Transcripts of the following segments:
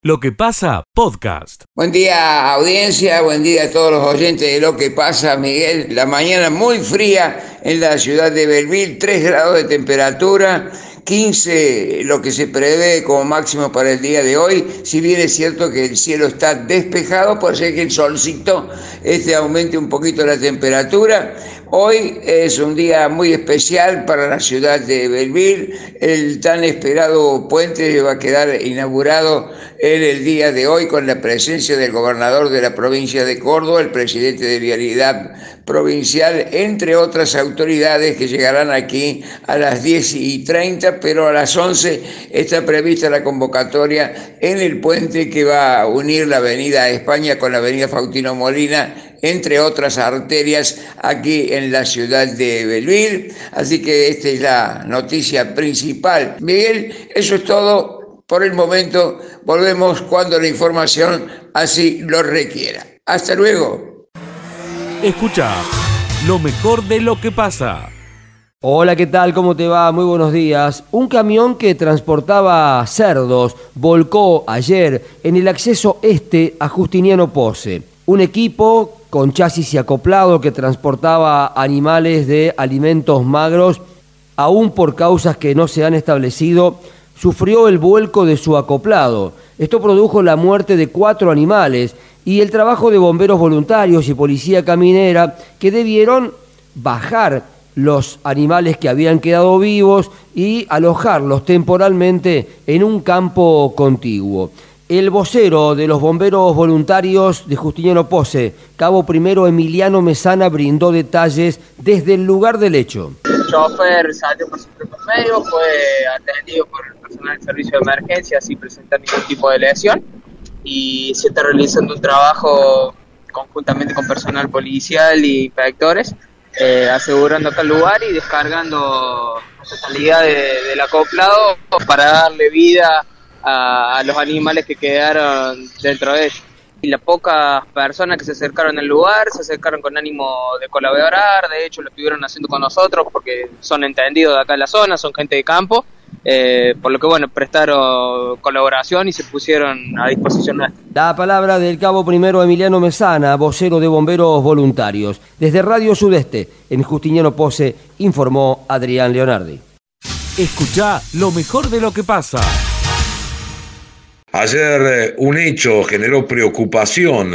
Lo que pasa, podcast. Buen día audiencia, buen día a todos los oyentes de Lo que pasa, Miguel. La mañana muy fría en la ciudad de Belville, 3 grados de temperatura, 15 lo que se prevé como máximo para el día de hoy. Si bien es cierto que el cielo está despejado, puede ser que el solcito este aumente un poquito la temperatura. Hoy es un día muy especial para la ciudad de Belville. El tan esperado puente va a quedar inaugurado en el día de hoy con la presencia del gobernador de la provincia de Córdoba, el presidente de Vialidad Provincial, entre otras autoridades que llegarán aquí a las 10 y 30, pero a las 11 está prevista la convocatoria en el puente que va a unir la avenida España con la avenida Faustino Molina entre otras arterias aquí en la ciudad de Belville. Así que esta es la noticia principal. Miguel, eso es todo por el momento. Volvemos cuando la información así lo requiera. Hasta luego. Escucha lo mejor de lo que pasa. Hola, ¿qué tal? ¿Cómo te va? Muy buenos días. Un camión que transportaba cerdos volcó ayer en el acceso este a Justiniano Pose. Un equipo con chasis y acoplado que transportaba animales de alimentos magros, aún por causas que no se han establecido, sufrió el vuelco de su acoplado. Esto produjo la muerte de cuatro animales y el trabajo de bomberos voluntarios y policía caminera que debieron bajar los animales que habían quedado vivos y alojarlos temporalmente en un campo contiguo. El vocero de los bomberos voluntarios de Justiniano Pose, cabo primero Emiliano Mesana, brindó detalles desde el lugar del hecho. El chofer salió por su propio medio, fue atendido por el personal del servicio de emergencia sin presentar ningún tipo de lesión y se está realizando un trabajo conjuntamente con personal policial y inspectores, eh, asegurando el lugar y descargando la totalidad del acoplado para darle vida a, los animales que quedaron dentro de ellos. Y las pocas personas que se acercaron al lugar se acercaron con ánimo de colaborar, de hecho lo estuvieron haciendo con nosotros porque son entendidos de acá en la zona, son gente de campo, eh, por lo que bueno, prestaron colaboración y se pusieron a disposición nuestra. La palabra del cabo primero Emiliano Mesana, vocero de bomberos voluntarios. Desde Radio Sudeste, en Justiniano Pose, informó Adrián Leonardi. Escucha lo mejor de lo que pasa. Ayer eh, un hecho generó preocupación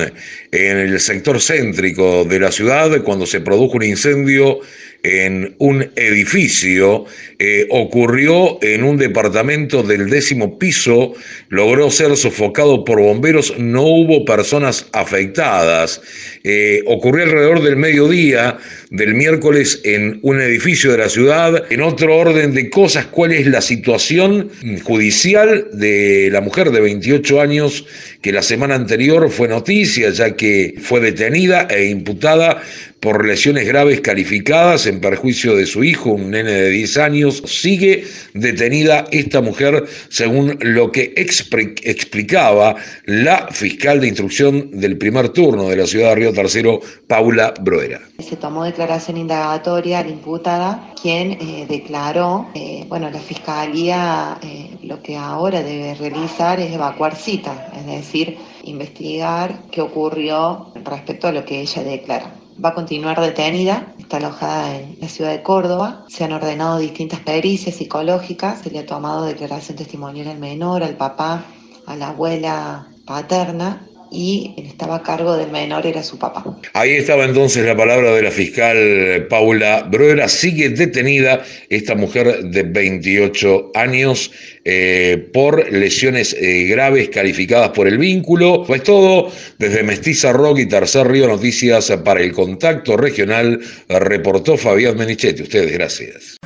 en el sector céntrico de la ciudad cuando se produjo un incendio en un edificio, eh, ocurrió en un departamento del décimo piso, logró ser sofocado por bomberos, no hubo personas afectadas. Eh, ocurrió alrededor del mediodía del miércoles en un edificio de la ciudad. En otro orden de cosas, ¿cuál es la situación judicial de la mujer de 28 años que la semana anterior fue noticia, ya que fue detenida e imputada por lesiones graves calificadas en perjuicio de su hijo, un nene de 10 años. Sigue detenida esta mujer según lo que explicaba la fiscal de instrucción del primer turno de la ciudad de Río Tercero, Paula Broera. Se tomó declaración indagatoria a la imputada, quien eh, declaró, eh, bueno, la fiscalía eh, lo que ahora debe realizar es evacuar cita, es decir, investigar qué ocurrió respecto a lo que ella declara va a continuar detenida, está alojada en la ciudad de Córdoba. Se han ordenado distintas pericias psicológicas, se le ha tomado declaración testimonial al menor, al papá, a la abuela paterna y estaba a cargo del menor era su papá. Ahí estaba entonces la palabra de la fiscal Paula Broera. Sigue detenida esta mujer de 28 años eh, por lesiones eh, graves calificadas por el vínculo. Pues todo desde Mestiza Rock y Tercer Río Noticias para el Contacto Regional, reportó Fabián Menichetti. Ustedes, gracias.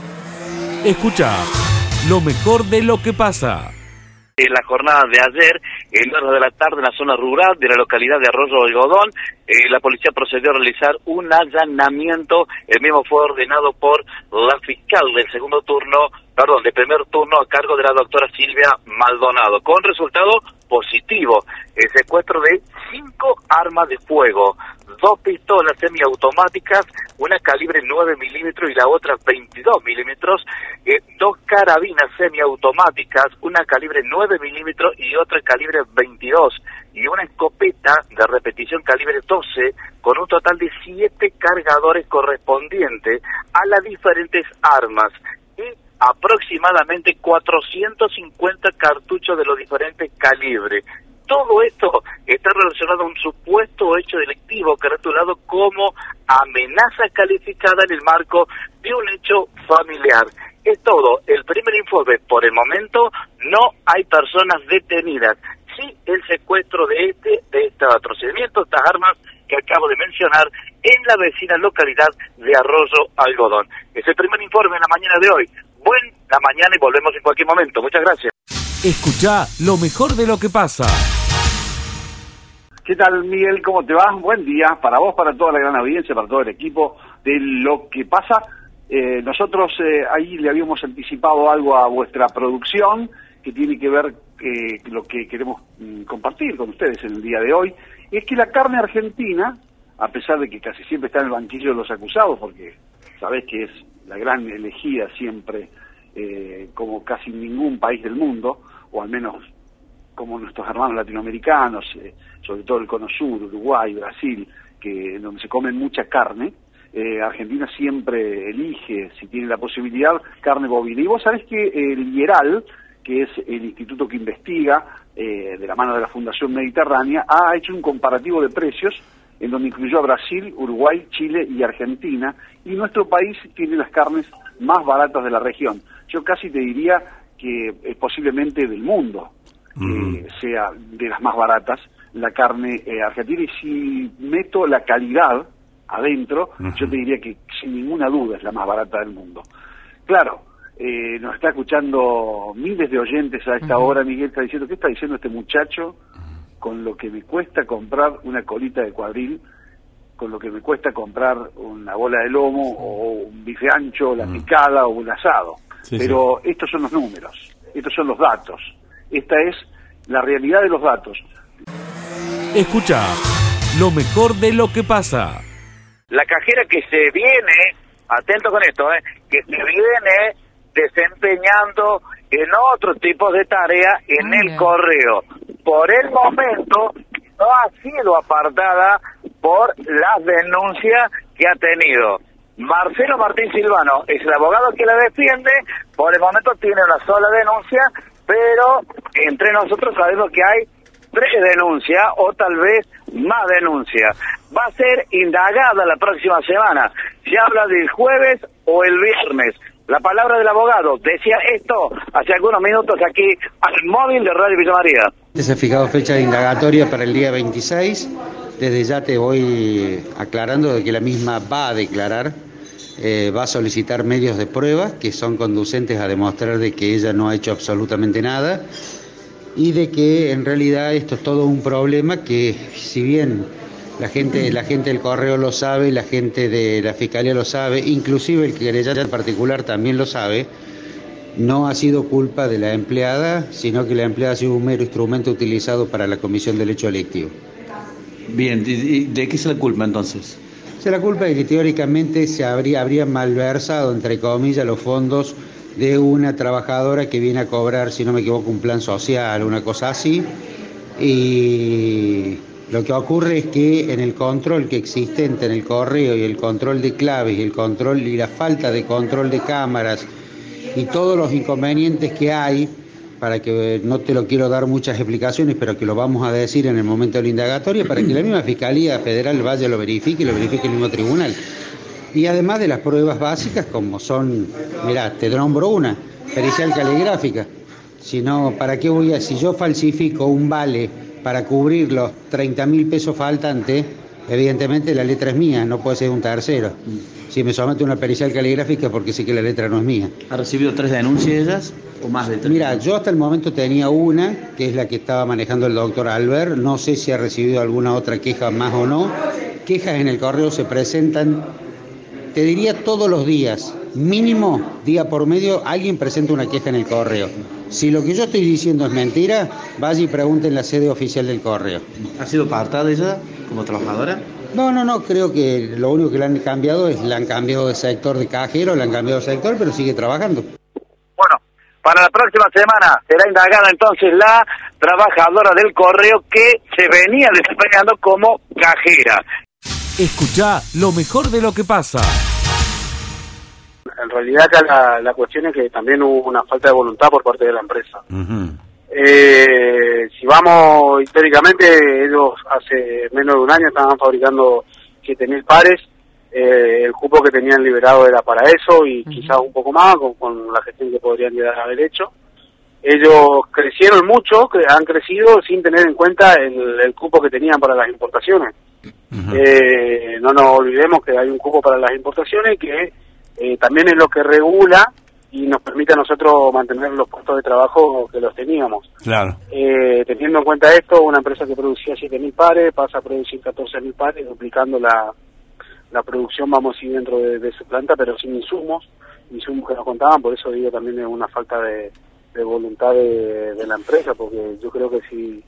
Escucha lo mejor de lo que pasa en la jornada de ayer, en horas de la tarde, en la zona rural de la localidad de Arroyo Algodón, eh, la policía procedió a realizar un allanamiento, el mismo fue ordenado por la fiscal del segundo turno, perdón, de primer turno a cargo de la doctora Silvia Maldonado, con resultado positivo, el secuestro de cinco armas de fuego, dos pistolas semiautomáticas, una calibre 9 milímetros y la otra 22 milímetros, eh, dos carabinas semiautomáticas, una calibre 9 milímetros y otra calibre 22, y una escopeta de repetición calibre 12 con un total de 7 cargadores correspondientes a las diferentes armas aproximadamente 450 cartuchos de los diferentes calibres. Todo esto está relacionado a un supuesto hecho delictivo caratulado como amenaza calificada en el marco de un hecho familiar. Es todo. El primer informe, por el momento, no hay personas detenidas. Sí, el secuestro de este, de este procedimiento, estas armas que acabo de mencionar, en la vecina localidad de Arroyo Algodón. Es el primer informe en la mañana de hoy. Buen la mañana y volvemos en cualquier momento. Muchas gracias. Escucha lo mejor de lo que pasa. ¿Qué tal, Miguel? ¿Cómo te va? Buen día para vos, para toda la gran audiencia, para todo el equipo de lo que pasa. Eh, nosotros eh, ahí le habíamos anticipado algo a vuestra producción que tiene que ver eh, lo que queremos mm, compartir con ustedes en el día de hoy. Es que la carne argentina, a pesar de que casi siempre está en el banquillo de los acusados, porque sabés que es la gran elegida siempre, como casi ningún país del mundo, o al menos como nuestros hermanos latinoamericanos, sobre todo el Cono Sur, Uruguay, Brasil, que donde se come mucha carne, eh, Argentina siempre elige, si tiene la posibilidad, carne bovina. Y vos sabés que el IERAL, que es el instituto que investiga eh, de la mano de la Fundación Mediterránea, ha hecho un comparativo de precios en donde incluyó a Brasil, Uruguay, Chile y Argentina, y nuestro país tiene las carnes más baratas de la región. Yo casi te diría que es posiblemente del mundo, sea de las más baratas la carne eh, argentina, y si meto la calidad, adentro, yo te diría que sin ninguna duda es la más barata del mundo. Claro, eh, nos está escuchando miles de oyentes a esta hora, Miguel está diciendo, ¿qué está diciendo este muchacho con lo que me cuesta comprar una colita de cuadril, con lo que me cuesta comprar una bola de lomo o un bife ancho, la picada o un asado? Pero estos son los números, estos son los datos, esta es la realidad de los datos. Escucha lo mejor de lo que pasa la cajera que se viene, atento con esto, ¿eh? que se viene desempeñando en otros tipos de tareas en el correo. Por el momento no ha sido apartada por las denuncias que ha tenido. Marcelo Martín Silvano es el abogado que la defiende, por el momento tiene una sola denuncia, pero entre nosotros sabemos que hay tres denuncias o tal vez más denuncias. Va a ser indagada la próxima semana. Se habla del jueves o el viernes. La palabra del abogado decía esto hace algunos minutos aquí al móvil de Radio Villa María. Se ha fijado fecha de indagatoria para el día 26. Desde ya te voy aclarando de que la misma va a declarar, eh, va a solicitar medios de prueba que son conducentes a demostrar de que ella no ha hecho absolutamente nada y de que en realidad esto es todo un problema que si bien la gente, la gente del correo lo sabe, la gente de la fiscalía lo sabe, inclusive el querellante en particular también lo sabe, no ha sido culpa de la empleada, sino que la empleada ha sido un mero instrumento utilizado para la comisión del hecho delictivo. Bien, ¿y de qué se la culpa entonces? Se la culpa es que teóricamente se habría, habría malversado, entre comillas, los fondos de una trabajadora que viene a cobrar, si no me equivoco, un plan social, una cosa así. Y lo que ocurre es que en el control que existe en el correo y el control de claves y el control y la falta de control de cámaras y todos los inconvenientes que hay, para que no te lo quiero dar muchas explicaciones, pero que lo vamos a decir en el momento de la indagatoria, para que la misma Fiscalía Federal vaya, lo verifique y lo verifique el mismo tribunal. Y además de las pruebas básicas, como son, mira, te nombro una, pericial caligráfica. Si no, ¿para qué voy a, si yo falsifico un vale para cubrir los 30 mil pesos faltantes, evidentemente la letra es mía, no puede ser un tercero. Si me somete una pericial caligráfica porque sé que la letra no es mía. ¿Ha recibido tres denuncias ellas o más de tres? Mira, yo hasta el momento tenía una, que es la que estaba manejando el doctor Albert. No sé si ha recibido alguna otra queja más o no. Quejas en el correo se presentan te diría todos los días, mínimo día por medio, alguien presenta una queja en el correo. Si lo que yo estoy diciendo es mentira, vaya y pregunte en la sede oficial del correo. ¿Ha sido apartada ella como trabajadora? No, no, no, creo que lo único que le han cambiado es, le han cambiado de sector de cajero, le han cambiado de sector, pero sigue trabajando. Bueno, Para la próxima semana será indagada entonces la trabajadora del correo que se venía desempeñando como cajera. Escucha lo mejor de lo que pasa. En realidad acá la, la cuestión es que también hubo una falta de voluntad por parte de la empresa. Eh, si vamos históricamente, ellos hace menos de un año estaban fabricando 7.000 pares. Eh, el cupo que tenían liberado era para eso y quizás un poco más con, con la gestión que podrían llegar a haber hecho. Ellos crecieron mucho, que han crecido sin tener en cuenta el, el cupo que tenían para las importaciones. Eh, no nos olvidemos que hay un cupo para las importaciones que eh, también es lo que regula y nos permite a nosotros mantener los puestos de trabajo que los teníamos. Claro. Eh, teniendo en cuenta esto, una empresa que producía 7.000 pares pasa a producir 14.000 pares, duplicando la, la producción, vamos a ir dentro de, de su planta, pero sin insumos, insumos que nos contaban, por eso digo también es una falta de, de voluntad de, de la empresa, porque yo creo que si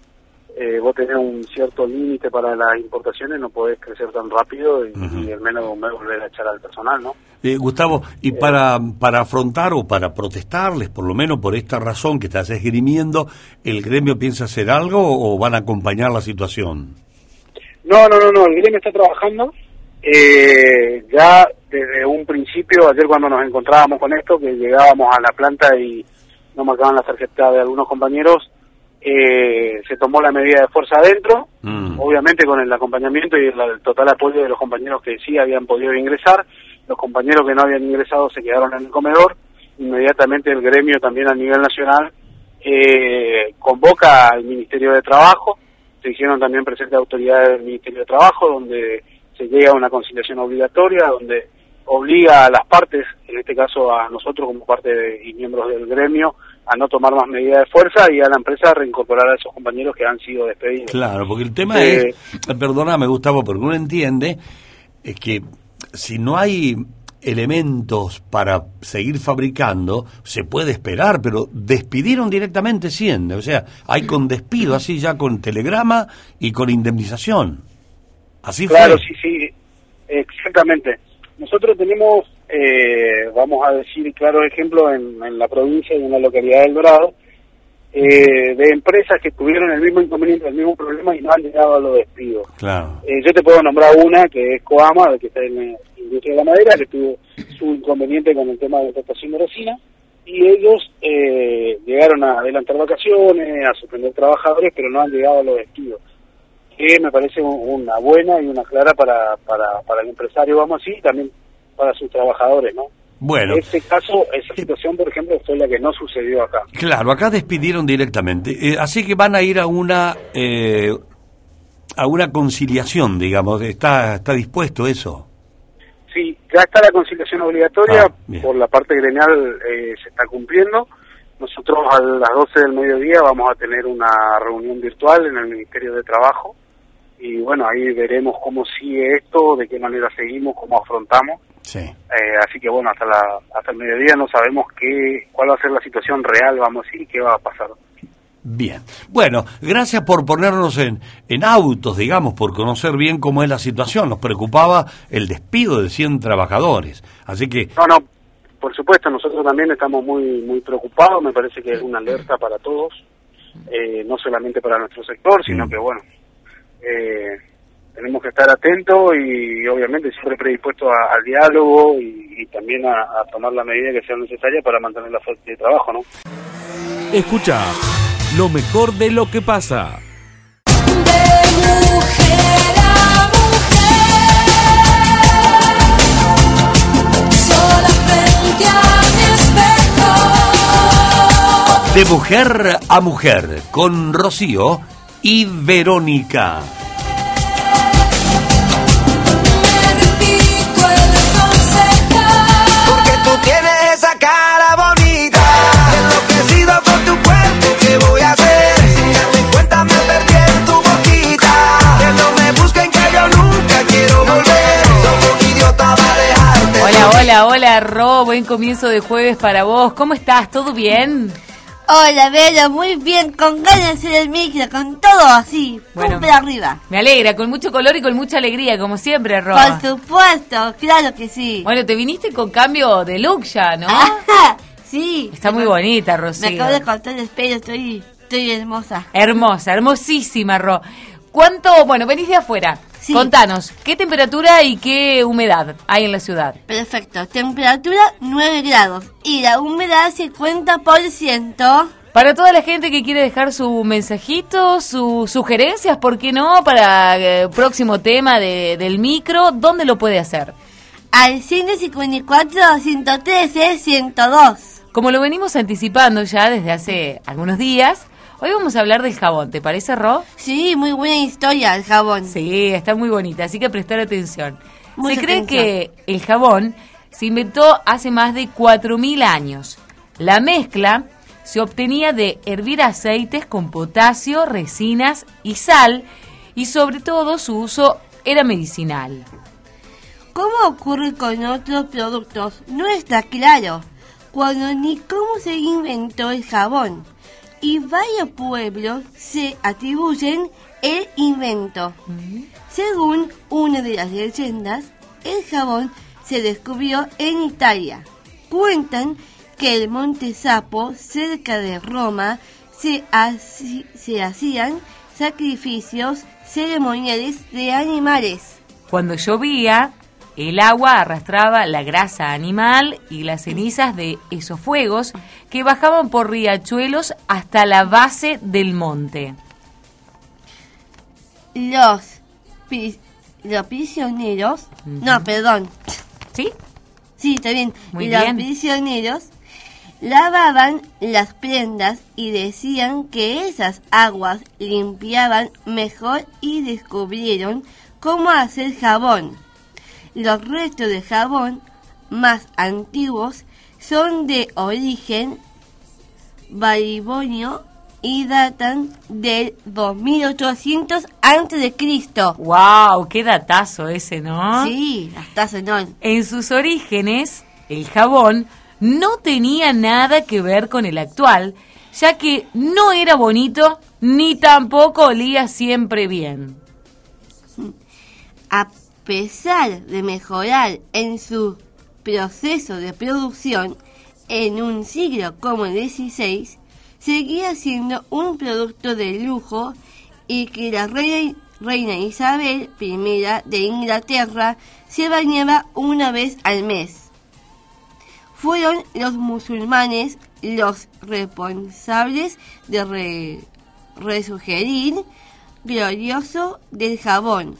eh, vos tenés un cierto límite para las importaciones, no podés crecer tan rápido y, y en menos volver a echar al personal, ¿no? Eh, Gustavo, y para, para afrontar o para protestarles, por lo menos por esta razón que estás esgrimiendo, ¿el gremio piensa hacer algo o van a acompañar la situación? No, no, no, no, el gremio está trabajando. Eh, ya desde un principio, ayer cuando nos encontrábamos con esto, que llegábamos a la planta y no marcaban la tarjeta de algunos compañeros, eh, se tomó la medida de fuerza adentro, obviamente con el acompañamiento y el, el total apoyo de los compañeros que sí habían podido ingresar. Los compañeros que no habían ingresado se quedaron en el comedor. Inmediatamente el gremio también a nivel nacional eh, convoca al Ministerio de Trabajo. Se hicieron también presentes autoridades del Ministerio de Trabajo, donde se llega a una conciliación obligatoria, donde obliga a las partes, en este caso a nosotros como parte de- y miembros del gremio, a no tomar más medidas de fuerza y a la empresa a reincorporar a esos compañeros que han sido despedidos. Claro, porque el tema Eh, es, perdóname Gustavo, porque uno entiende es que si no hay elementos para seguir fabricando, se puede esperar, pero despidieron directamente 100, o sea, hay con despido, así ya con telegrama y con indemnización. Así claro, fue. sí, sí, exactamente. Nosotros tenemos, eh, vamos a decir claros ejemplos en, en la provincia y en la localidad del Dorado, eh, de empresas que tuvieron el mismo inconveniente, el mismo problema y no han llegado a los despidos. Claro. Eh, yo te puedo nombrar una que es Coama, que está en la industria de la madera, que tuvo su inconveniente con el tema de la importación de resina, y ellos eh, llegaron a adelantar vacaciones, a suspender trabajadores, pero no han llegado a los despidos. Que me parece un- una buena y una clara para, para, para el empresario, vamos así, también para sus trabajadores, ¿no? Bueno, Ese caso, esa situación, por ejemplo, fue la que no sucedió acá. claro, acá despidieron directamente, Eh, así que van a ir a una eh, a una conciliación, digamos, está está dispuesto eso. Sí, ya está la conciliación obligatoria, Ah, por la parte gremial eh, se está cumpliendo. Nosotros a las 12 del mediodía vamos a tener una reunión virtual en el Ministerio de Trabajo y bueno, ahí veremos cómo sigue esto, de qué manera seguimos, cómo afrontamos. Sí. Eh, así que bueno, hasta la hasta el mediodía no sabemos qué cuál va a ser la situación real, vamos a decir, qué va a pasar. Bien. Bueno, gracias por ponernos en, en autos, digamos, por conocer bien cómo es la situación. Nos preocupaba el despido de 100 trabajadores. Así que, No, no, por supuesto, nosotros también estamos muy muy preocupados, me parece que es una alerta para todos, eh, no solamente para nuestro sector, sino que bueno, eh, tenemos que estar atentos y, obviamente siempre predispuestos al diálogo y, y también a, a tomar la medida que sea necesaria para mantener la fuente de trabajo, ¿no? Escucha lo mejor de lo que pasa. Sola frente a mi espejo. de mujer a mujer, con Rocío y Verónica. Porque tú tienes esa cara bonita. Enloquecido con tu cuerpo, ¿qué voy a hacer? Sin darme cuenta me perdí en tu boquita. Que no me busquen que yo nunca quiero volver. Soy un idiota para dejarte. Hola, hola, hola, Ro, buen comienzo de jueves para vos. ¿Cómo estás? ¿Todo bien? Hola, Vero, muy bien, con ganas de hacer el micro, con todo así, Bueno. pum para arriba. Me alegra, con mucho color y con mucha alegría, como siempre, Ro. Por supuesto, claro que sí. Bueno, te viniste con cambio de look ya, ¿no? Ajá, Sí. Está muy bonita, Me Rocío. acabo de cortar el pelo, estoy, estoy hermosa. Hermosa, hermosísima, Ro. ¿Cuánto, bueno, venís de afuera? Sí. Contanos, ¿qué temperatura y qué humedad hay en la ciudad? Perfecto. Temperatura 9 grados y la humedad 50%. Para toda la gente que quiere dejar su mensajito, sus sugerencias, ¿por qué no? Para el próximo tema de- del micro, ¿dónde lo puede hacer? Al 154, 113, 102. Como lo venimos anticipando ya desde hace algunos días, hoy vamos a hablar del jabón, ¿te parece, Ro? Sí, muy buena historia el jabón. Sí, está muy bonita, así que prestar atención. Mucha Se cree atención. que el jabón se inventó hace más de 4.000 años. La mezcla se obtenía de hervir aceites con potasio, resinas y sal, y sobre todo su uso era medicinal. ¿Cómo ocurre con otros productos? No está claro. Cuando ni cómo se inventó el jabón. Y varios pueblos se atribuyen el invento. Según una de las leyendas, el jabón se descubrió en Italia. Cuentan que el monte Sapo, cerca de Roma, se, se hacían sacrificios ceremoniales de animales. Cuando llovía, el agua arrastraba la grasa animal y las cenizas de esos fuegos que bajaban por riachuelos hasta la base del monte. Los, pri- los prisioneros, no, perdón. ¿Sí? Sí, está bien. Muy los bien. prisioneros lavaban las prendas y decían que esas aguas limpiaban mejor y descubrieron cómo hacer jabón. Los restos de jabón más antiguos son de origen babilonio y datan del 2800 antes de Cristo. ¡Wow! ¡Qué datazo ese, ¿no? Sí, hasta senón. En sus orígenes, el jabón no tenía nada que ver con el actual, ya que no era bonito ni tampoco olía siempre bien. A pesar de mejorar en su proceso de producción en un siglo como el XVI, seguía siendo un producto de lujo y que la reina, Isabel I de Inglaterra se bañaba una vez al mes. Fueron los musulmanes los responsables de re- resugerir glorioso del jabón.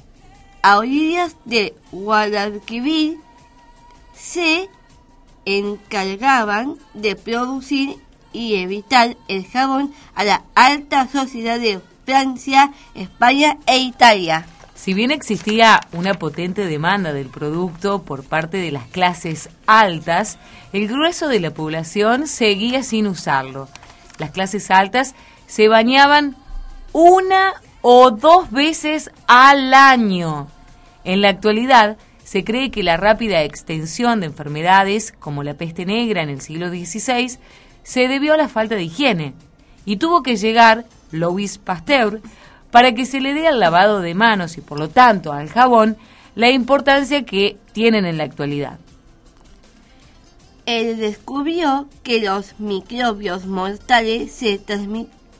A orillas de Guadalquivir se encargaban de producir y evitar el jabón a la alta sociedad de Francia, España e Italia. Si bien existía una potente demanda del producto por parte de las clases altas, el grueso de la población seguía sin usarlo. Las clases altas se bañaban una o dos veces al año. En la actualidad, se cree que la rápida extensión de enfermedades como la peste negra en el siglo XVI se debió a la falta de higiene y tuvo que llegar Louis Pasteur para que se le dé al lavado de manos y por lo tanto al jabón la importancia que tienen en la actualidad. Él descubrió que los microbios mortales se,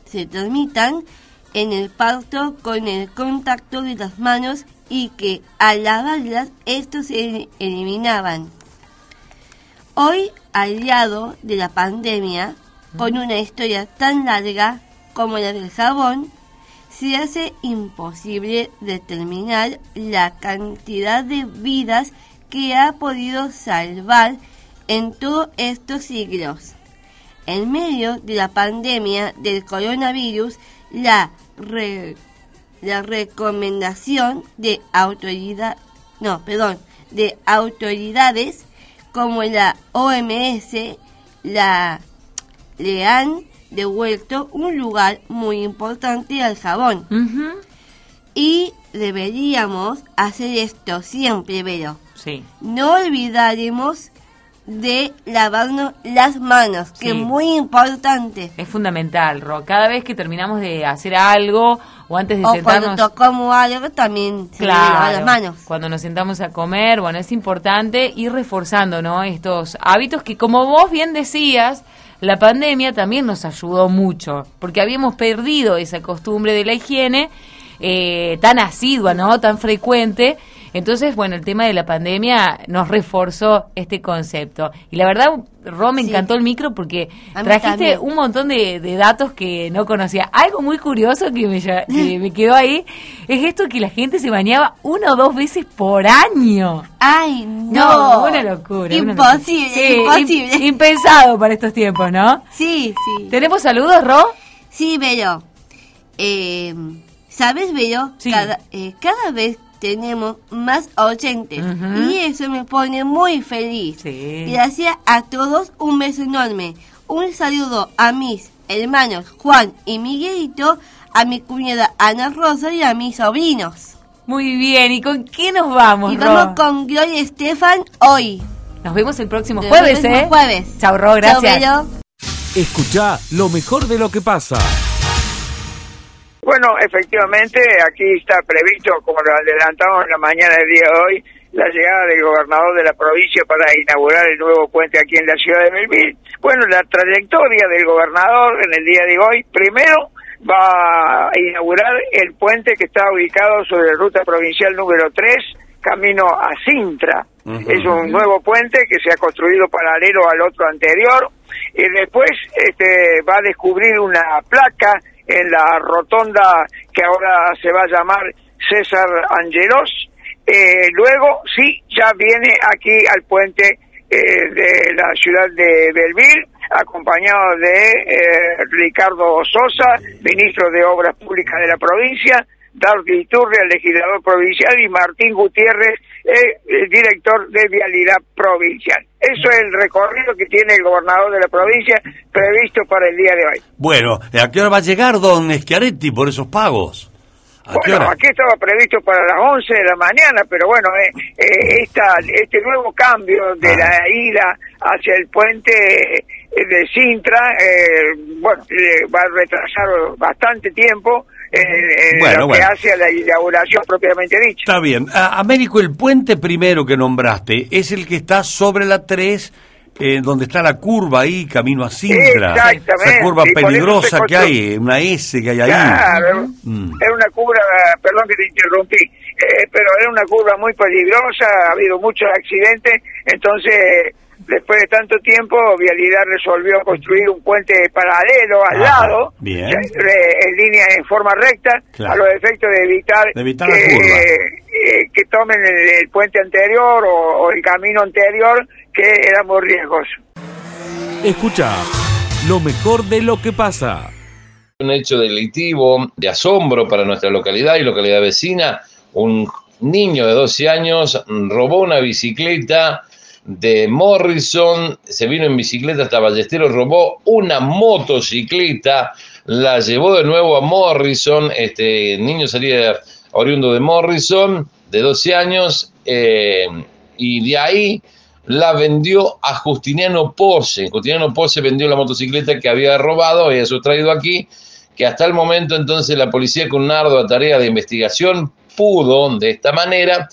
se transmitan en el parto con el contacto de las manos y que al lavarlas estos se eliminaban. Hoy, aliado de la pandemia, con una historia tan larga como la del jabón, se hace imposible determinar la cantidad de vidas que ha podido salvar en todos estos siglos. En medio de la pandemia del coronavirus, la, re- la recomendación de autoridad, no, perdón, de autoridades como la OMS la le han devuelto un lugar muy importante al jabón. Y deberíamos hacer esto siempre, Vero. Sí. No olvidaremos de lavarnos las manos, que es muy importante. Es fundamental, Ro. Cada vez que terminamos de hacer algo o antes de O cuando sentarnos... tocamos algo también se lavar las manos. cuando nos sentamos a comer, bueno, es importante ir reforzando, ¿no? Estos hábitos que, como vos bien decías, la pandemia también nos ayudó mucho, porque habíamos perdido esa costumbre de la higiene eh, tan asidua, ¿no? Tan frecuente. Entonces, bueno, el tema de la pandemia nos reforzó este concepto. Y la verdad, Ro, me Sí. encantó el micro porque trajiste también. un montón de, de datos que no conocía. Algo muy curioso que me, que me quedó ahí es esto que la gente se bañaba una o dos veces por año. Ay, no. una locura. una Imposible, locura. Sí, imposible. im- impensado para estos tiempos, ¿no? Sí, sí. ¿Tenemos saludos, Ro? Sí, Vero. Eh, ¿Sabes, Vero? Cada, eh, cada vez tenemos más oyentes Ujú. y eso me pone muy feliz. Gracias a todos, un beso enorme. Un saludo a mis hermanos Juan y Miguelito, a mi cuñada Ana Rosa y a mis sobrinos. Muy bien, ¿y con qué nos vamos, Y Ro? vamos con Gloria Estefan hoy. Nos vemos el próximo Nos jueves, vemos el ¿eh? jueves. Chau, Ro, Chau, gracias. Vero. Escucha lo mejor de lo que pasa. Bueno, efectivamente, aquí está previsto, como lo adelantamos en la mañana del día de hoy, la llegada del gobernador de la provincia para inaugurar el nuevo puente aquí en la ciudad de Belville. Bueno, la trayectoria del gobernador en el día de hoy, primero va a inaugurar el puente que está ubicado sobre la ruta provincial número 3, camino a Sintra. Es un nuevo puente que se ha construido paralelo al otro anterior. Y después este, va a descubrir una placa en la rotonda que ahora se va a llamar César Angelos. Eh, luego, sí, ya viene aquí al puente eh, de la ciudad de Belville, acompañado de eh, Ricardo Sosa, ministro de Obras Públicas de la provincia, Darby Iturria, legislador provincial, y Martín Gutiérrez, eh, el director de Vialidad Provincial. Eso es el recorrido que tiene el gobernador de la provincia previsto para el día de hoy. Bueno, ¿a qué hora va a llegar don Schiaretti por esos pagos? ¿A qué Bueno, aquí estaba previsto para las 11 de la mañana, pero bueno, eh, eh, esta, este nuevo cambio de la ida hacia el puente eh, de Sintra, eh, bueno, va a retrasar bastante tiempo en, en Bueno, lo que bueno. hace a la inauguración propiamente dicha. Está bien. A- Américo, el puente primero que nombraste es el que está sobre la 3, eh, donde está la curva ahí, camino a Sintra. Exactamente, Esa curva peligrosa que hay, una S que hay ahí. Claro, Mm. es una curva, perdón que te interrumpí, eh, pero es una curva muy peligrosa, ha habido muchos accidentes, entonces después de tanto tiempo Vialidad resolvió construir un puente paralelo al Ajá, lado, bien. en línea en forma recta, Claro. a los efectos de evitar, De evitar que, la curva. eh, que tomen el, el puente anterior o, o el camino anterior que era muy riesgoso. Escucha lo mejor de lo que pasa. Un hecho delictivo de asombro para nuestra localidad y localidad vecina. Un niño de 12 años robó una bicicleta de Morrison, se vino en bicicleta hasta Ballesteros, robó una motocicleta, la llevó de nuevo a Morrison. Este niño salía oriundo de Morrison, de 12 años, eh, y de ahí la vendió a Justiniano Pose. Justiniano Pose vendió la motocicleta que había robado, había sustraído aquí, que hasta el momento entonces la policía con una ardua tarea de investigación pudo de esta manera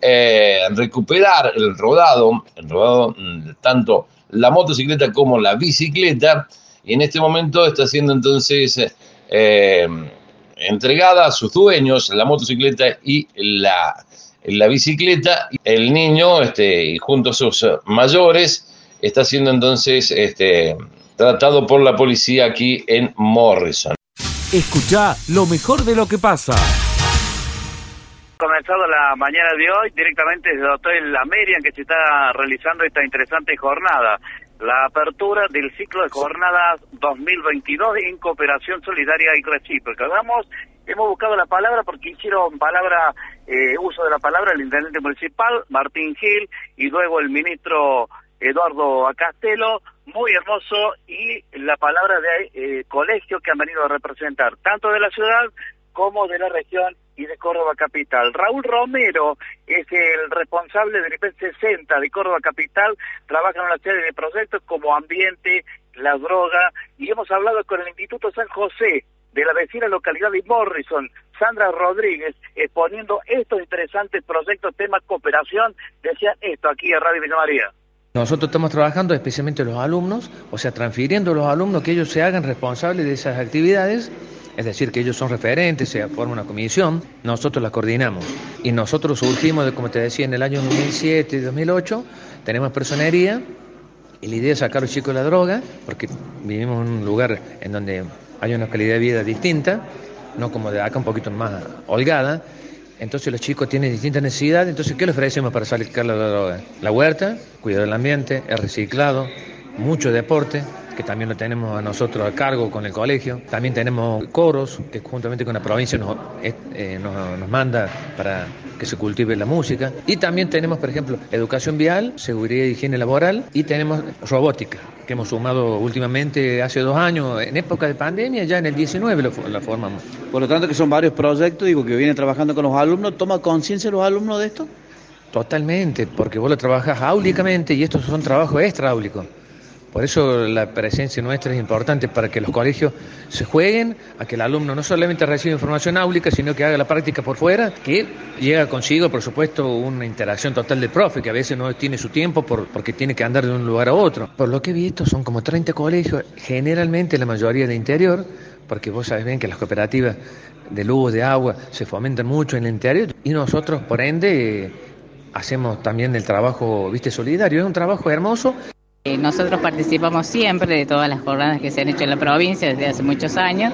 eh, recuperar el rodado, el rodado mm, tanto la motocicleta como la bicicleta, y en este momento está siendo entonces eh, entregada a sus dueños, la motocicleta y la, la bicicleta. El niño, este, junto a sus mayores, está siendo entonces este, tratado por la policía aquí en Morrison. Escucha lo mejor de lo que pasa. Comenzado la mañana de hoy directamente desde el Hotel Ameria en que se está realizando esta interesante jornada. La apertura del ciclo de jornadas 2022 en cooperación solidaria y recíproca. Vamos, hemos buscado la palabra porque hicieron palabra, eh, uso de la palabra el intendente municipal, Martín Gil, y luego el ministro Eduardo Acastelo, muy hermoso, y la palabra de eh, colegios que han venido a representar, tanto de la ciudad como de la región y de Córdoba Capital. Raúl Romero es el responsable del IP 60 de Córdoba Capital, trabaja en una serie de proyectos como ambiente, la droga, y hemos hablado con el Instituto San José de la vecina localidad de Morrison, Sandra Rodríguez, exponiendo estos interesantes proyectos, temas cooperación, decía esto aquí en Radio Villa María. Nosotros estamos trabajando especialmente los alumnos, o sea, transfiriendo a los alumnos que ellos se hagan responsables de esas actividades, es decir, que ellos son referentes, se forma una comisión, nosotros la coordinamos. Y nosotros surgimos, de, como te decía, en el año 2007 y 2008, tenemos personería, y la idea es sacar a los chicos de la droga, porque vivimos en un lugar en donde hay una calidad de vida distinta, no como de acá un poquito más holgada. Entonces los chicos tienen distintas necesidades, entonces ¿qué les ofrecemos para sacar la droga? La huerta, cuidado del ambiente, el reciclado, mucho deporte, que también lo tenemos a nosotros a cargo con el colegio. También tenemos coros, que juntamente con la provincia nos, eh, nos, nos, manda para que se cultive la música. Y también tenemos, por ejemplo, educación vial, seguridad y higiene laboral, y tenemos robótica, que hemos sumado últimamente hace dos años, en época de pandemia, ya en el 19 lo, la formamos. Por lo tanto, que son varios proyectos, digo, que vienen trabajando con los alumnos. ¿Toma conciencia los alumnos de esto? Totalmente, porque vos lo trabajas áulicamente y estos son trabajos extraáulicos. Por eso la presencia nuestra es importante para que los colegios se jueguen, a que el alumno no solamente reciba información áulica, sino que haga la práctica por fuera, que llega consigo, por supuesto, una interacción total del profe, que a veces no tiene su tiempo por, porque tiene que andar de un lugar a otro. Por lo que he visto, son como 30 colegios, generalmente la mayoría de interior, porque vos sabés bien que las cooperativas de luz, de agua, se fomentan mucho en el interior, y nosotros, por ende, hacemos también el trabajo, viste, solidario. Es un trabajo hermoso. Nosotros participamos siempre de todas las jornadas que se han hecho en la provincia desde hace muchos años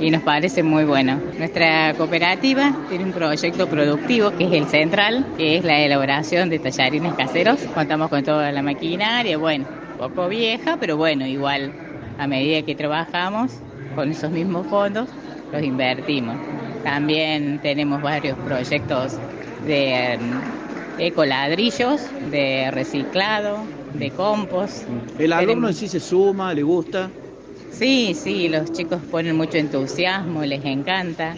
y nos parece muy bueno. Nuestra cooperativa tiene un proyecto productivo que es el central, que es la elaboración de tallarines caseros. Contamos con toda la maquinaria, bueno, poco vieja, pero bueno, igual a medida que trabajamos con esos mismos fondos, los invertimos. También tenemos varios proyectos de ecoladrillos, de reciclado, de compost. ¿El alumno en sí se suma, le gusta? Sí, sí, los chicos ponen mucho entusiasmo, les encanta.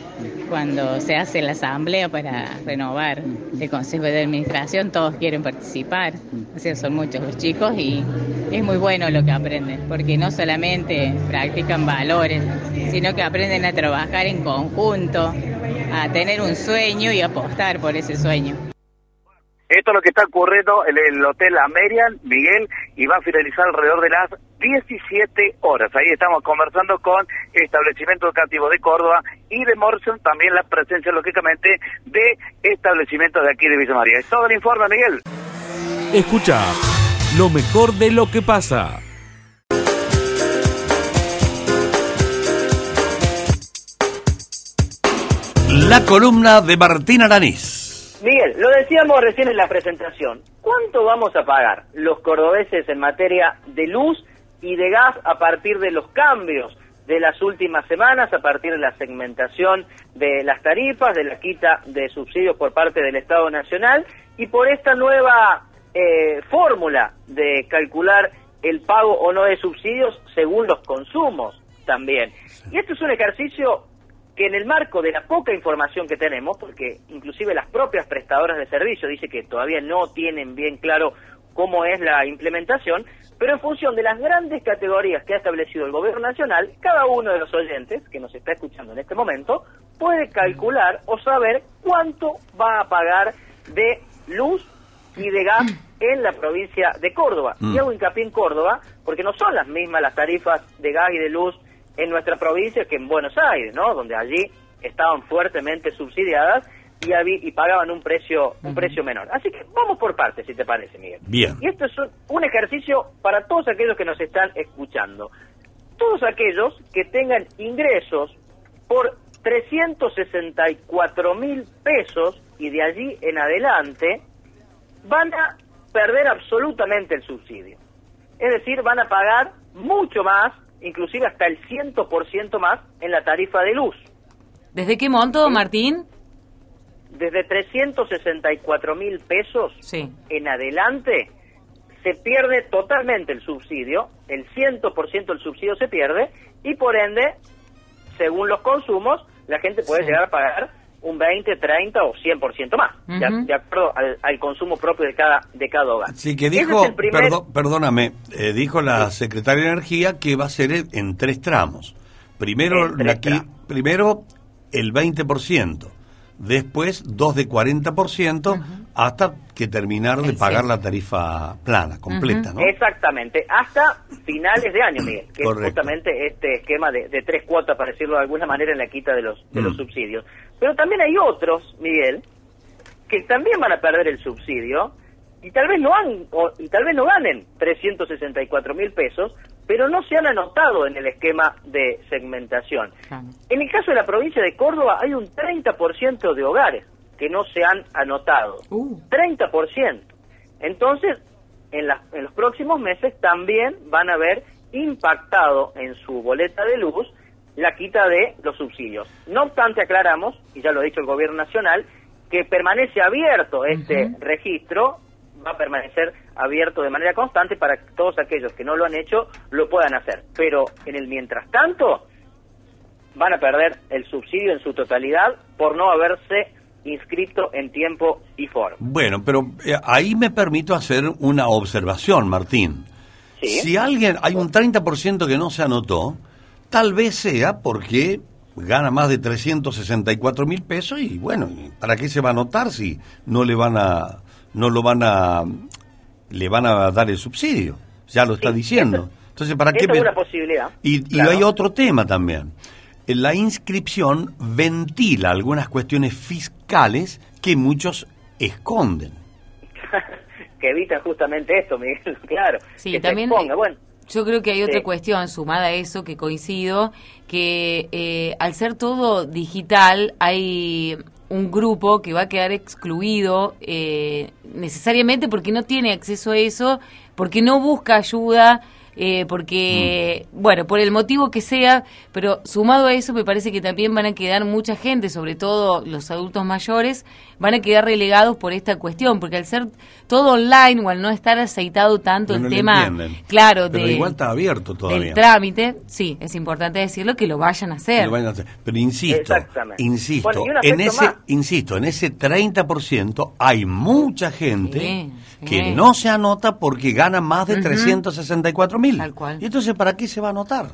Cuando se hace la asamblea para renovar el Consejo de Administración, todos quieren participar. O sea, son muchos los chicos y es muy bueno lo que aprenden, porque no solamente practican valores, sino que aprenden a trabajar en conjunto, a tener un sueño y apostar por ese sueño. Esto es lo que está ocurriendo en el Hotel Amerian, Miguel, y va a finalizar alrededor de las 17 horas. Ahí estamos conversando con establecimientos educativos de Córdoba y de Morrison, también la presencia, lógicamente, de establecimientos de aquí de Villa María. Es todo el informe, Miguel. Escucha lo mejor de lo que pasa. La columna de Martín Aranís. Miguel, lo decíamos recién en la presentación. ¿Cuánto vamos a pagar los cordobeses en materia de luz y de gas a partir de los cambios de las últimas semanas, a partir de la segmentación de las tarifas, de la quita de subsidios por parte del Estado Nacional y por esta nueva eh, fórmula de calcular el pago o no de subsidios según los consumos también? Y esto es un ejercicio que en el marco de la poca información que tenemos, porque inclusive las propias prestadoras de servicio dicen que todavía no tienen bien claro cómo es la implementación, pero en función de las grandes categorías que ha establecido el gobierno nacional, cada uno de los oyentes que nos está escuchando en este momento puede calcular o saber cuánto va a pagar de luz y de gas en la provincia de Córdoba. Mm. Y hago hincapié en Córdoba porque no son las mismas las tarifas de gas y de luz en nuestra provincia que en Buenos Aires, ¿no? Donde allí estaban fuertemente subsidiadas y, habí- y pagaban un precio un precio menor. Así que vamos por partes, si te parece, Miguel. Bien. Y esto es un, un ejercicio para todos aquellos que nos están escuchando. Todos aquellos que tengan ingresos por 364 mil pesos y de allí en adelante van a perder absolutamente el subsidio. Es decir, van a pagar mucho más, inclusive hasta el 100% más en la tarifa de luz. ¿Desde qué monto, Martín? Desde 364 mil pesos en adelante se pierde totalmente el subsidio, el 100% del subsidio se pierde y por ende, según los consumos, la gente puede Sí. llegar a pagar un 20, 30 o 100% más, de- Ujú. de, acuerdo al, al consumo propio de cada, de cada hogar. Sí, que dijo, es el primer- perdo- perdóname, eh, dijo la secretaria de Energía que va a ser en tres tramos. Primero, tres la qui- primero el 20%, después dos de 40%, hasta que terminar de El pagar la tarifa plana, completa, ¿no? Exactamente, hasta finales de año, Miguel, que Correcto. es justamente este esquema de, de tres cuotas, para decirlo de alguna manera, en la quita de los, de los Mm. subsidios. Pero también hay otros, Miguel, que también van a perder el subsidio y tal vez no han, o- y tal vez no ganen 364 mil pesos, pero no se han anotado en el esquema de segmentación. En el caso de la provincia de Córdoba hay un 30% de hogares que no se han anotado. 30%. Entonces, en, las- en los próximos meses también van a ver impactado en su boleta de luz la quita de los subsidios. No obstante, aclaramos, y ya lo ha dicho el Gobierno Nacional, que permanece abierto este registro, va a permanecer abierto de manera constante para que todos aquellos que no lo han hecho lo puedan hacer. Pero en el mientras tanto, van a perder el subsidio en su totalidad por no haberse inscrito en tiempo y forma. Bueno, pero eh, ahí me permito hacer una observación, Martín. Si alguien, hay un 30% que no se anotó, tal vez sea porque gana más de 364 mil pesos y bueno, ¿para qué se va a anotar si no le van a, no lo van a, le van a dar el subsidio? Ya lo está diciendo. Entonces, ¿para qué? Esa es una posibilidad. Y, y Claro. hay otro tema también. La inscripción ventila algunas cuestiones fiscales que muchos esconden. que evitan justamente esto, Miguel, claro. Sí, que también se exponga. Bueno, Yo creo que hay otra Sí. cuestión sumada a eso que coincido, que eh, al ser todo digital hay un grupo que va a quedar excluido eh, necesariamente porque no tiene acceso a eso, porque no busca ayuda, eh, porque, bueno, por el motivo que sea, pero sumado a eso me parece que también van a quedar mucha gente, sobre todo los adultos mayores, van a quedar relegados por esta cuestión, porque al ser todo online o al no estar aceitado tanto No el le tema, entienden. claro, Pero de, igual está abierto todavía. del trámite, sí, es importante decirlo que lo vayan a hacer. Lo vayan a hacer. Pero insisto, insisto, Bueno, en ese, más. insisto, en ese 30% hay mucha gente Sí, que no se anota porque gana más de Ujú. 364 mil. Tal cual. Y entonces, ¿para qué se va a anotar?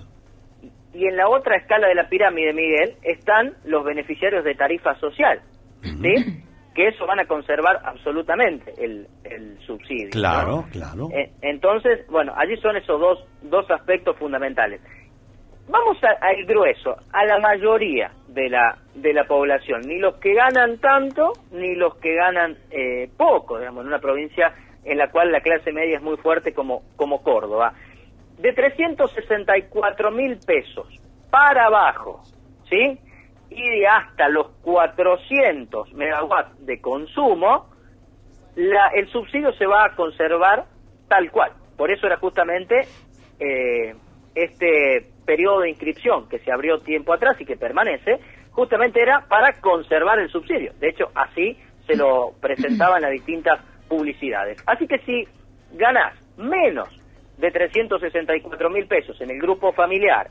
y en la otra escala de la pirámide, Miguel, están los beneficiarios de tarifa social, ¿sí? Que eso van a conservar absolutamente el, el subsidio. ¿no? Claro, claro. Eh, Entonces, bueno, allí son esos dos, dos aspectos fundamentales. Vamos al grueso, a la mayoría de la, de la población, ni los que ganan tanto, ni los que ganan eh, poco, digamos, en una provincia en la cual la clase media es muy fuerte como, como Córdoba. De 364 mil pesos para abajo, ¿sí? Y de hasta los 400 megawatts de consumo, la- el subsidio se va a conservar tal cual. Por eso era justamente eh, este periodo de inscripción que se abrió tiempo atrás y que permanece, justamente era para conservar el subsidio. De hecho, así se lo presentaban las distintas publicidades. Así que si ganás menos de 364 mil pesos en el grupo familiar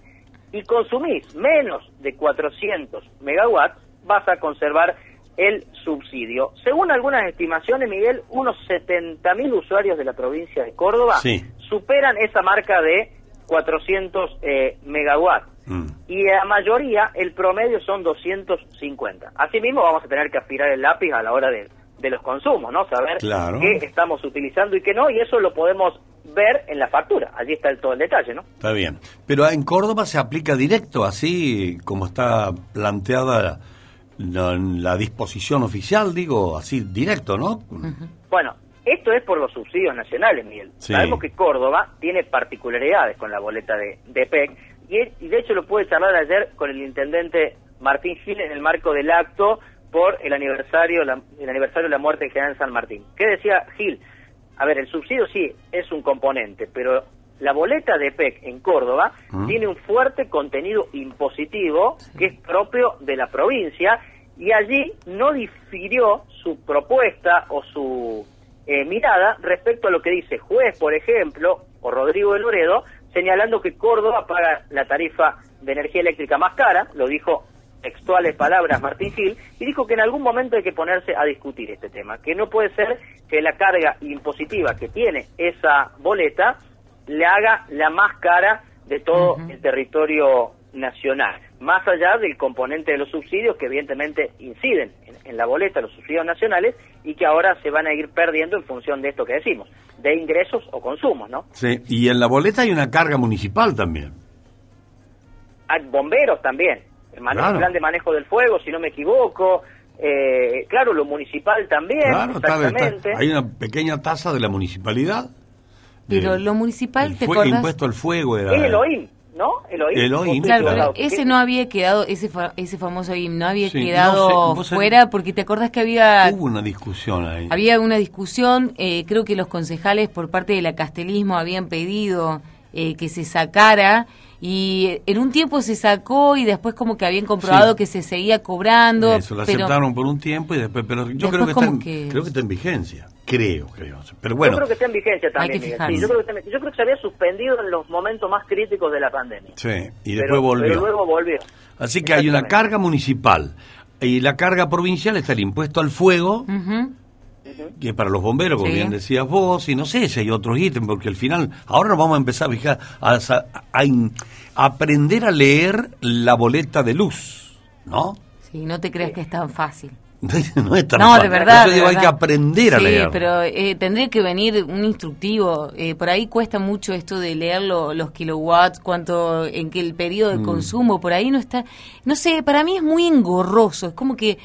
y consumís menos de 400 megawatts, vas a conservar el subsidio. Según algunas estimaciones, Miguel, unos 70.000 usuarios de la provincia de Córdoba Sí. superan esa marca de 400 eh, megawatts. Mm. Y la mayoría, el promedio son 250. Asimismo, vamos a tener que aspirar el lápiz a la hora de, de los consumos, ¿no? Saber Claro. qué estamos utilizando y qué no, y eso lo podemos ver en la factura. Allí está el, todo el detalle, ¿no? Está bien. Pero en Córdoba se aplica directo, así como está planteada la, la disposición oficial, digo, así directo, ¿no? Bueno, esto es por los subsidios nacionales, Miguel. Sí. Sabemos que Córdoba tiene particularidades con la boleta de, de PEC y, de hecho lo pude charlar ayer con el intendente Martín Gil en el marco del acto por el aniversario, la- el aniversario de la muerte del general San Martín. ¿Qué decía Gil? A ver, el subsidio sí es un componente, pero la boleta de PEC en Córdoba Mm. tiene un fuerte contenido impositivo que es propio de la provincia y allí no difirió su propuesta o su eh, mirada respecto a lo que dice juez, por ejemplo, o Rodrigo de Loredo, señalando que Córdoba paga la tarifa de energía eléctrica más cara, lo dijo textuales palabras Martín Gil, y dijo que en algún momento hay que ponerse a discutir este tema, que no puede ser que la carga impositiva que tiene esa boleta le haga la más cara de todo el territorio nacional, más allá del componente de los subsidios que evidentemente inciden en, en la boleta, los subsidios nacionales, y que ahora se van a ir perdiendo en función de esto que decimos, de ingresos o consumos, ¿no? Sí, y en la boleta hay una carga municipal también. Hay bomberos también, el mane- Claro. plan de manejo del fuego, si no me equivoco, eh, claro, lo municipal también, Claro, está- hay una pequeña tasa de la municipalidad. Pero de- lo municipal, ¿te fue- acordás? impuesto al fuego era. Es el OIM, ¿no? El OIM. El OIM, Vos Claro, claro. pero ese no había quedado, ese fa- ese famoso IM no había Sí, no quedado sé, vos sabés- fuera porque te acordás que había Hubo una discusión ahí. había una discusión, eh, creo que los concejales por parte de la Castelismo habían pedido eh, que se sacara y en un tiempo se sacó y después como que habían comprobado Sí. que se seguía cobrando. Eso lo pero aceptaron por un tiempo y después, pero yo Después creo que, está como en, que- creo que está en vigencia. Creo, creo. Pero bueno, yo creo que está en vigencia también, que Miguel. fijarse. Sí, yo, creo que yo creo que se había suspendido en los momentos más críticos de la pandemia. sí, y Pero- después volvió. Pero luego volvió. Así que hay una carga municipal y la carga provincial está el impuesto al fuego, Ujú. Que para los bomberos, como Sí. bien decías vos, y no sé si hay otros ítems, porque al final, ahora nos vamos a empezar a fijar, a, a aprender a leer la boleta de luz, ¿no? Sí, no te creas que es tan fácil. no es tan No, fácil. de verdad. Yo de digo, hay que aprender a sí, leer. pero eh, tendría que venir un instructivo. Eh, por ahí cuesta mucho esto de leer lo- los kilowatts, cuánto, en qué el periodo de Mm. consumo. Por ahí no está. No sé, para mí es muy engorroso. Es como que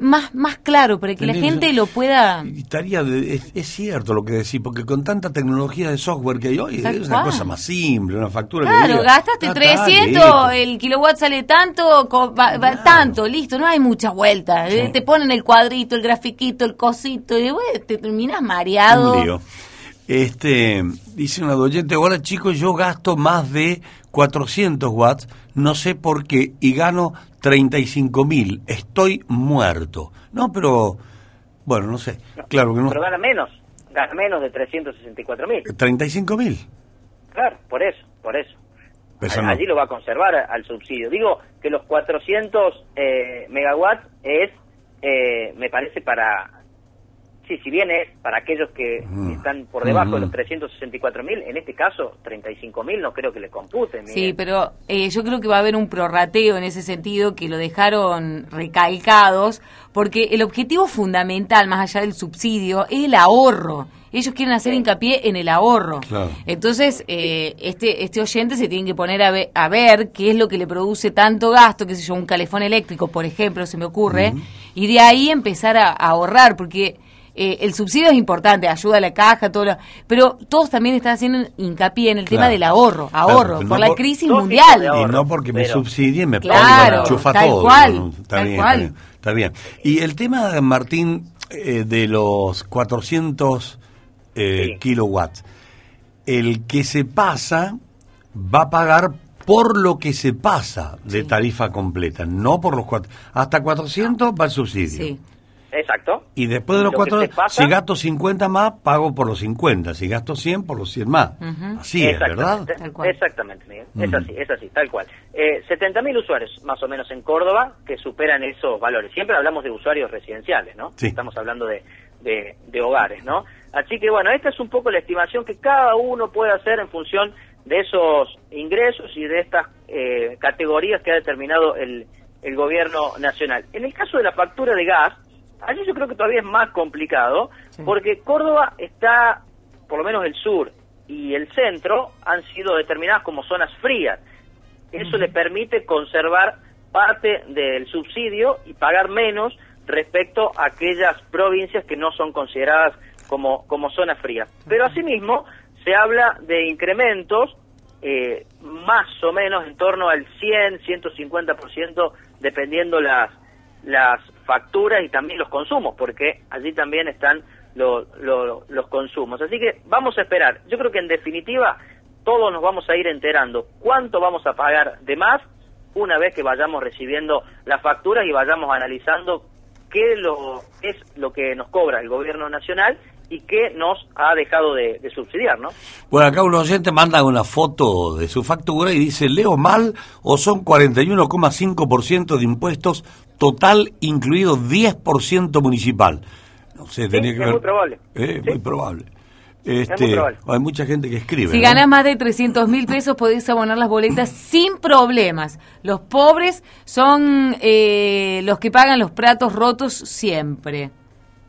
más, más claro para que la gente lo pueda. Estaría de- es, es cierto lo que decís, porque con tanta tecnología de software que hay hoy, es una cosa más simple, una factura Claro, gastaste "Ah, está, 300, listo". el kilowatt sale tanto, co- va- tanto, listo, no hay mucha vuelta. Eh, Te ponen el cuadrito, el grafiquito, el cosito, y bueno, te terminas mareado. Un lío. Este, dice una oyente, ahora chicos, yo gasto más de 400 watts, no sé por qué, y gano 35 mil, estoy muerto. No, pero, bueno, no sé, claro que no. Pero gana menos, gana menos de 364 mil. 35 mil. Claro, por eso, por eso. Eso A- no. Allí lo va a conservar al subsidio. Digo que los 400 eh, megawatts es, eh, me parece, para... Sí, si bien es para aquellos que Mm. están por debajo de Mm. los 364 mil, en este caso 35 mil no creo que le computen. Sí, pero eh, yo creo que va a haber un prorrateo en ese sentido que lo dejaron recalcados, porque el objetivo fundamental, más allá del subsidio, es el ahorro. Ellos quieren hacer hincapié en el ahorro. Claro. Entonces, eh, este, este oyente se tiene que poner a, ve- a ver qué es lo que le produce tanto gasto, qué sé yo, un calefón eléctrico, por ejemplo, se me ocurre, y de ahí empezar a, a ahorrar, porque eh, el subsidio es importante, ayuda a la caja, todo lo, pero todos también están haciendo hincapié en el tema del ahorro, ahorro, por no la por- crisis mundial. Y no porque me subsidien, me Claro, tal todo. cual, no, está, tal bien, cual. está bien, está bien. Y el tema, Martín, eh, de los 400 eh, Sí. kilowatts, el que se pasa va a pagar por lo que se pasa de tarifa completa, no por los cuatro. Hasta 400 va el subsidio. Sí. Exacto. Y después de los Lo cuatro, pasa- si gasto 50 más, pago por los 50. Si gasto 100, por los 100 más. Ujú. Así es, ¿verdad? Exactamente, Tal cual. Exactamente, Miguel. Es así, es así, tal cual. Eh, 70.000 usuarios más o menos en Córdoba que superan esos valores. Siempre hablamos de usuarios residenciales, ¿no? Sí. Estamos hablando de, de, de hogares, ¿no? Así que bueno, esta es un poco la estimación que cada uno puede hacer en función de esos ingresos y de estas eh, categorías que ha determinado el, el gobierno nacional. En el caso de la factura de gas, allí yo creo que todavía es más complicado, porque Córdoba está, por lo menos el sur y el centro, han sido determinadas como zonas frías. Eso le permite conservar parte del subsidio y pagar menos respecto a aquellas provincias que no son consideradas como, como zonas frías. Pero asimismo se habla de incrementos eh, más o menos en torno al 100, 150% dependiendo las, las facturas y también los consumos, porque allí también están lo- lo- los consumos. Así que vamos a esperar. Yo creo que en definitiva todos nos vamos a ir enterando cuánto vamos a pagar de más una vez que vayamos recibiendo las facturas y vayamos analizando qué lo, es lo que nos cobra el gobierno nacional y qué nos ha dejado de, de subsidiar, ¿no? Bueno, acá un oyente manda una foto de su factura y dice, ¿leo mal o son 41,5% de impuestos total, incluido 10% municipal? No sé, tenía que es ver... muy probable. Eh, Muy probable. Este, probable. hay mucha gente que escribe. Si ¿no? ganas más de 300 mil pesos podés abonar las boletas sin problemas. Los pobres son eh, los que pagan los platos rotos siempre.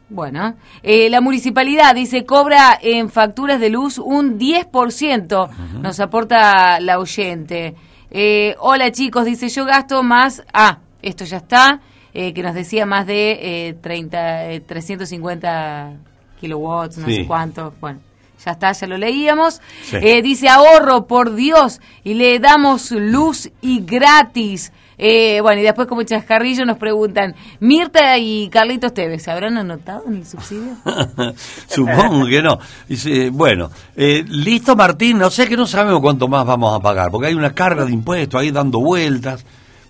Bueno, eh, la municipalidad dice cobra en facturas de luz un 10%, nos aporta la oyente. Eh, hola chicos, dice yo gasto más, ah, esto ya está, eh, que nos decía más de eh, 30, eh, 350 kilowatts, no Sí. sé cuánto, bueno. Ya está, ya lo leíamos. Sí. Eh, dice ahorro, por Dios, y le damos luz y gratis. Eh, bueno, y después como chascarrillo nos preguntan, Mirta y Carlitos Tevez, ¿se habrán anotado en el subsidio? Supongo que no. Dice, bueno, eh, listo Martín, no sé que no sabemos cuánto más vamos a pagar, porque hay una carga de impuestos ahí dando vueltas.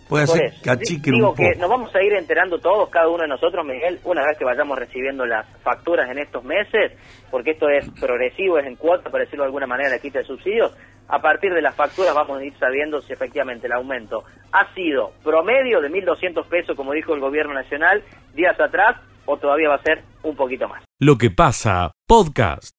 Puede Por ser que achiquen Digo un poco. que nos vamos a ir enterando todos, cada uno de nosotros, Miguel, una vez que vayamos recibiendo las facturas en estos meses, porque esto es progresivo, es en cuota, para decirlo de alguna manera, la quita de subsidios. A partir de las facturas vamos a ir sabiendo si efectivamente el aumento ha sido promedio de 1.200 pesos, como dijo el gobierno nacional días atrás, o todavía va a ser un poquito más. Lo que pasa, podcast.